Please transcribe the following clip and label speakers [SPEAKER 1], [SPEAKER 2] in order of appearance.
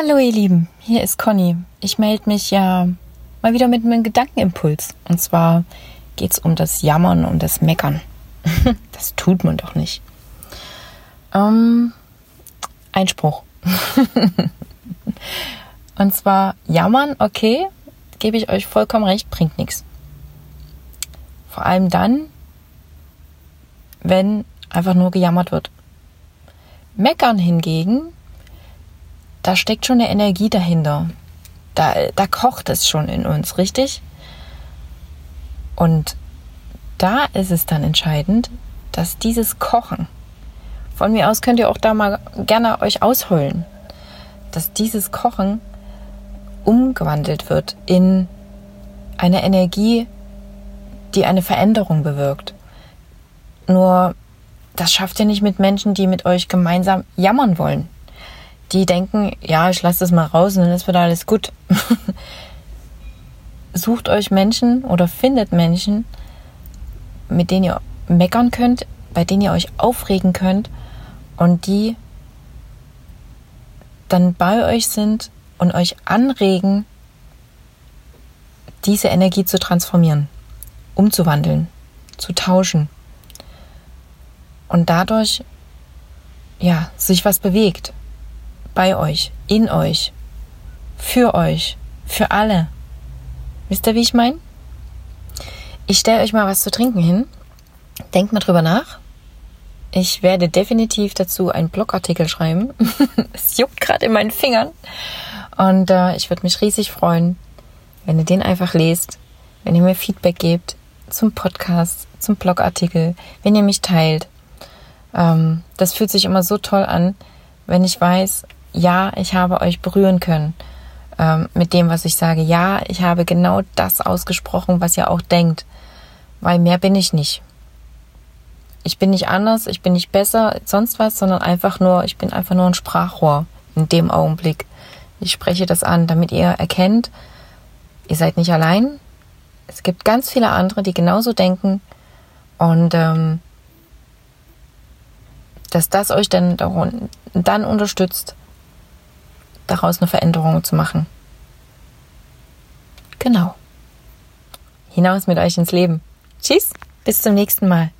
[SPEAKER 1] Hallo ihr Lieben, hier ist Conny. Ich melde mich ja mal wieder mit einem Gedankenimpuls. Und zwar geht es um das Jammern und das Meckern. das tut man doch nicht. Ähm, Einspruch. und zwar Jammern, okay, gebe ich euch vollkommen recht, bringt nichts. Vor allem dann, wenn einfach nur gejammert wird. Meckern hingegen da steckt schon eine Energie dahinter. Da, da kocht es schon in uns, richtig? Und da ist es dann entscheidend, dass dieses Kochen, von mir aus könnt ihr auch da mal gerne euch ausheulen, dass dieses Kochen umgewandelt wird in eine Energie, die eine Veränderung bewirkt. Nur das schafft ihr nicht mit Menschen, die mit euch gemeinsam jammern wollen die denken, ja, ich lasse das mal raus und dann ist wieder alles gut. Sucht euch Menschen oder findet Menschen, mit denen ihr meckern könnt, bei denen ihr euch aufregen könnt und die dann bei euch sind und euch anregen, diese Energie zu transformieren, umzuwandeln, zu tauschen. Und dadurch, ja, sich was bewegt bei euch, in euch, für euch, für alle. Wisst ihr, wie ich meine? Ich stelle euch mal was zu trinken hin. Denkt mal drüber nach. Ich werde definitiv dazu einen Blogartikel schreiben. es juckt gerade in meinen Fingern. Und äh, ich würde mich riesig freuen, wenn ihr den einfach lest, wenn ihr mir Feedback gebt zum Podcast, zum Blogartikel, wenn ihr mich teilt. Ähm, das fühlt sich immer so toll an, wenn ich weiß, ja, ich habe euch berühren können ähm, mit dem, was ich sage. Ja, ich habe genau das ausgesprochen, was ihr auch denkt, weil mehr bin ich nicht. Ich bin nicht anders, ich bin nicht besser, sonst was, sondern einfach nur, ich bin einfach nur ein Sprachrohr in dem Augenblick. Ich spreche das an, damit ihr erkennt, ihr seid nicht allein. Es gibt ganz viele andere, die genauso denken und ähm, dass das euch dann, dann unterstützt, daraus eine Veränderung zu machen. Genau. Hinaus mit euch ins Leben. Tschüss, bis zum nächsten Mal.